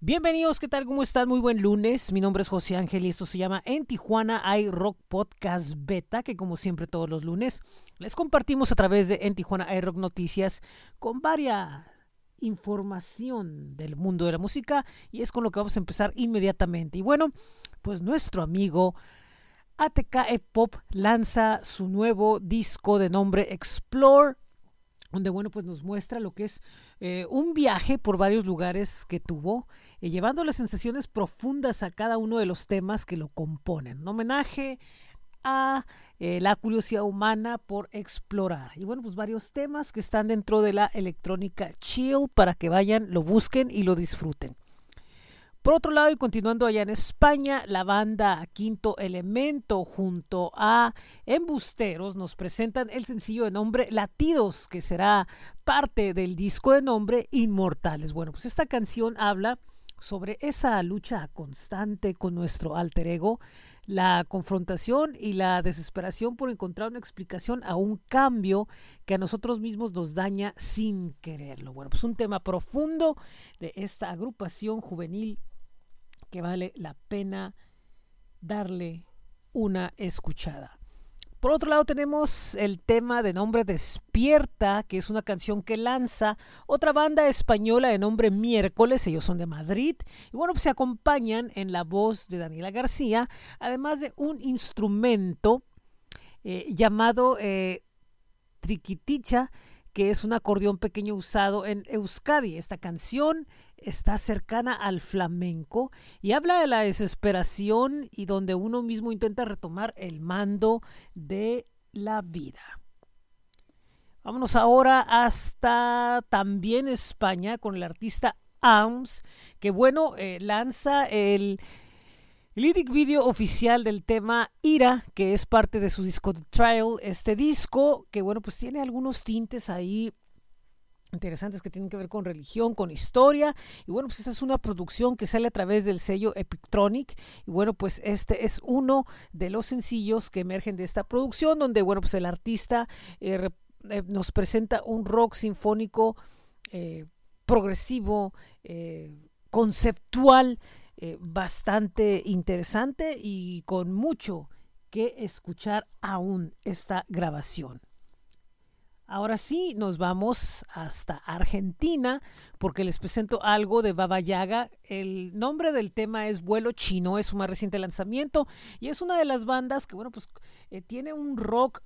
Bienvenidos, ¿qué tal? ¿Cómo están? Muy buen lunes. Mi nombre es José Ángel y esto se llama En Tijuana hay Rock Podcast Beta, que como siempre todos los lunes les compartimos a través de En Tijuana hay Rock Noticias con varias información del mundo de la música y es con lo que vamos a empezar inmediatamente. Y bueno, pues nuestro amigo ATK Pop lanza su nuevo disco de nombre Explore donde bueno pues nos muestra lo que es eh, un viaje por varios lugares que tuvo eh, llevando las sensaciones profundas a cada uno de los temas que lo componen. Un homenaje a eh, la curiosidad humana por explorar. Y bueno pues varios temas que están dentro de la electrónica chill para que vayan lo busquen y lo disfruten por otro lado, y continuando allá en España, la banda Quinto Elemento junto a Embusteros nos presentan el sencillo de nombre Latidos, que será parte del disco de nombre Inmortales. Bueno, pues esta canción habla sobre esa lucha constante con nuestro alter ego, la confrontación y la desesperación por encontrar una explicación a un cambio que a nosotros mismos nos daña sin quererlo. Bueno, pues un tema profundo de esta agrupación juvenil que vale la pena darle una escuchada. Por otro lado tenemos el tema de nombre Despierta, que es una canción que lanza otra banda española de nombre Miércoles, ellos son de Madrid, y bueno, pues se acompañan en la voz de Daniela García, además de un instrumento eh, llamado eh, Triquiticha, que es un acordeón pequeño usado en Euskadi. Esta canción está cercana al flamenco y habla de la desesperación y donde uno mismo intenta retomar el mando de la vida. Vámonos ahora hasta también España con el artista ARMS, que bueno, eh, lanza el lyric video oficial del tema Ira, que es parte de su disco The Trial. Este disco, que bueno, pues tiene algunos tintes ahí interesantes que tienen que ver con religión, con historia. Y bueno, pues esta es una producción que sale a través del sello Epictronic. Y bueno, pues este es uno de los sencillos que emergen de esta producción, donde bueno, pues el artista eh, eh, nos presenta un rock sinfónico eh, progresivo, conceptual, bastante interesante y con mucho que escuchar aún esta grabación. Ahora sí, nos vamos hasta Argentina porque les presento algo de Baba Yaga. El nombre del tema es Vuelo Chino, es su más reciente lanzamiento y es una de las bandas que, bueno, pues eh, tiene un rock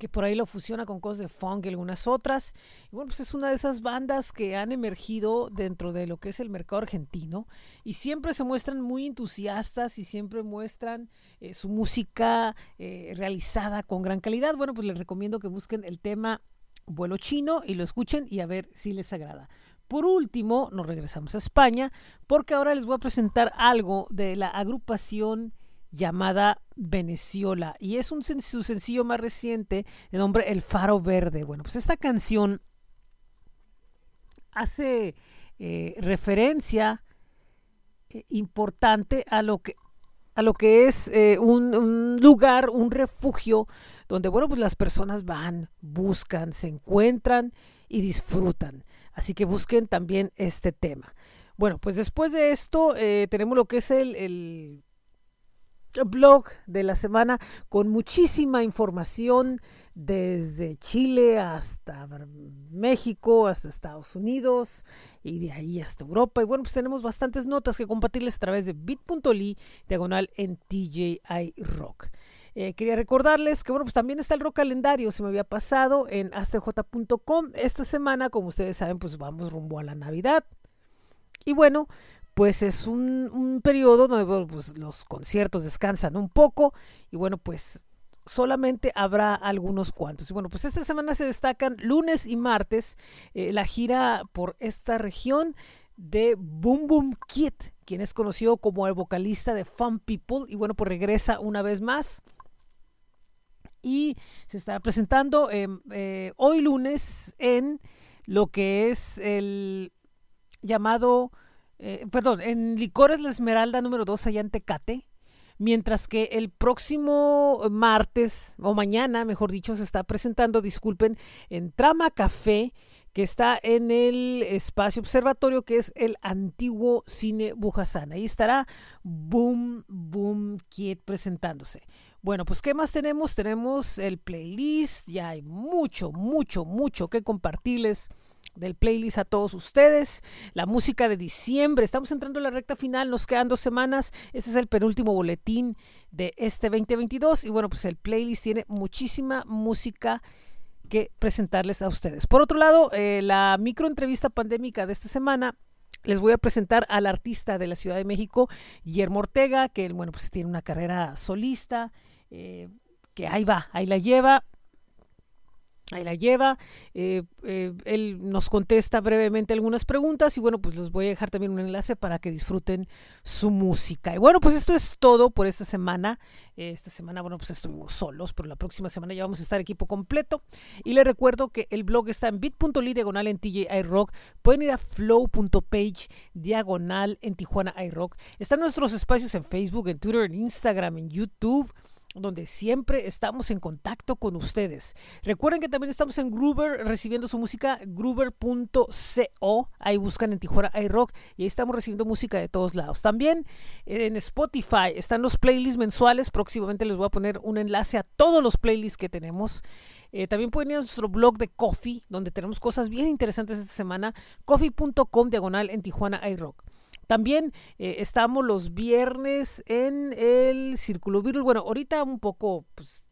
que por ahí lo fusiona con cosas de funk y algunas otras. Y bueno, pues es una de esas bandas que han emergido dentro de lo que es el mercado argentino y siempre se muestran muy entusiastas y siempre muestran eh, su música eh, realizada con gran calidad. Bueno, pues les recomiendo que busquen el tema Vuelo Chino y lo escuchen y a ver si les agrada. Por último, nos regresamos a España porque ahora les voy a presentar algo de la agrupación llamada Veneciola y es un, su sencillo más reciente de nombre El Faro Verde. Bueno, pues esta canción hace eh, referencia eh, importante a lo que a lo que es eh, un, lugar, un refugio donde bueno pues las personas van, buscan, se encuentran y disfrutan. Así que busquen también este tema. Bueno, pues después de esto tenemos lo que es el, el blog de la semana con muchísima información desde Chile hasta México, hasta Estados Unidos y de ahí hasta Europa. Y bueno, pues tenemos bastantes notas que compartirles a través de bit.ly diagonal en TJI Rock. Eh, quería recordarles que bueno, pues también está el rock calendario, se me había pasado en astj.com. Esta semana, como ustedes saben, pues vamos rumbo a la Navidad. Y bueno, pues es un, periodo donde pues, los conciertos descansan un poco y bueno, pues solamente habrá algunos cuantos. Y bueno, pues esta semana se destacan lunes y martes eh, la gira por esta región de Boom Boom Kid, quien es conocido como el vocalista de Fun People y bueno, pues regresa una vez más y se está presentando em, eh, hoy lunes en lo que es el llamado eh, perdón, en Licores La Esmeralda número 2 allá en Tecate, mientras que el próximo martes, o mañana, mejor dicho, se está presentando, disculpen, en Trama Café, que está en el espacio observatorio que es el antiguo cine Bujasán. Ahí estará Boom Boom Kid presentándose. Bueno, pues ¿qué más tenemos? Tenemos el playlist, ya hay mucho, mucho, mucho que compartirles del playlist a todos ustedes. La música de diciembre, estamos entrando en la recta final, nos quedan dos semanas. Este es el penúltimo boletín de este 2022 y bueno, pues el playlist tiene muchísima música que presentarles a ustedes. Por otro lado, eh, la microentrevista pandémica de esta semana les voy a presentar al artista de la Ciudad de México, Guillermo Ortega, que bueno, pues tiene una carrera solista, eh, que ahí va, ahí la lleva. Ahí la lleva. Eh, eh, él nos contesta brevemente algunas preguntas y bueno, pues les voy a dejar también un enlace para que disfruten su música. Y bueno, pues esto es todo por esta semana. esta semana, bueno, pues estuvimos solos, pero la próxima semana ya vamos a estar equipo completo. Y les recuerdo que el blog está en bit.ly diagonal en TJ Rock. Pueden ir a flow.page diagonal en Tijuana iRock. Están nuestros espacios en Facebook, en Twitter, en Instagram, en YouTube donde siempre estamos en contacto con ustedes. Recuerden que también estamos en Groover recibiendo su música, groover.co. Ahí buscan en Tijuana iRock y ahí estamos recibiendo música de todos lados. También en Spotify están los playlists mensuales. Próximamente les voy a poner un enlace a todos los playlists que tenemos. Eh, también pueden ir a nuestro blog de Coffee, donde tenemos cosas bien interesantes esta semana. Coffee.com diagonal en Tijuana iRock. También eh, estamos los viernes en el Círculo Virus. Bueno, ahorita un poco, pues,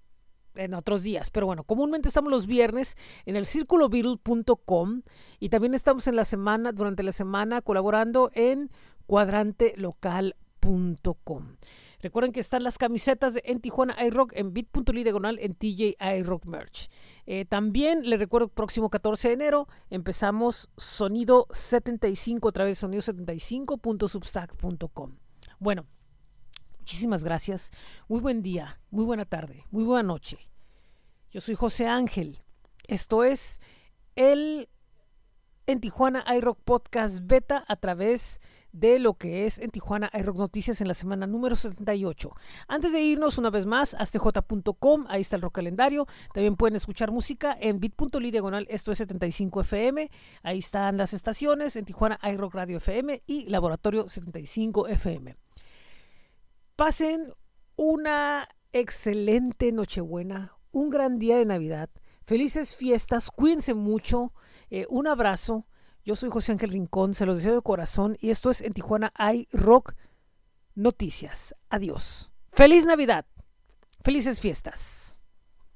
en otros días, pero bueno, comúnmente estamos los viernes en el círculovirul.com y también estamos en la semana, durante la semana, colaborando en cuadrantelocal.com. Recuerden que están las camisetas de En Tijuana iRock en bit.ly diagonal en TJ iRock Merch. Eh, también les recuerdo, próximo 14 de enero empezamos Sonido 75, otra vez sonido75.substack.com. Bueno, muchísimas gracias. Muy buen día, muy buena tarde, muy buena noche. Yo soy José Ángel. Esto es el En Tijuana iRock Podcast Beta a través de de lo que es en Tijuana iRock Noticias en la semana número 78. Antes de irnos una vez más a stj.com, ahí está el rock calendario. También pueden escuchar música en bit.ly diagonal, esto es 75 FM. Ahí están las estaciones en Tijuana iRock Radio FM y Laboratorio 75 FM. Pasen una excelente Nochebuena, un gran día de Navidad. Felices fiestas, cuídense mucho. Eh, un abrazo. Yo soy José Ángel Rincón, se los deseo de corazón y esto es en Tijuana hay Rock Noticias. Adiós. Feliz Navidad. Felices fiestas.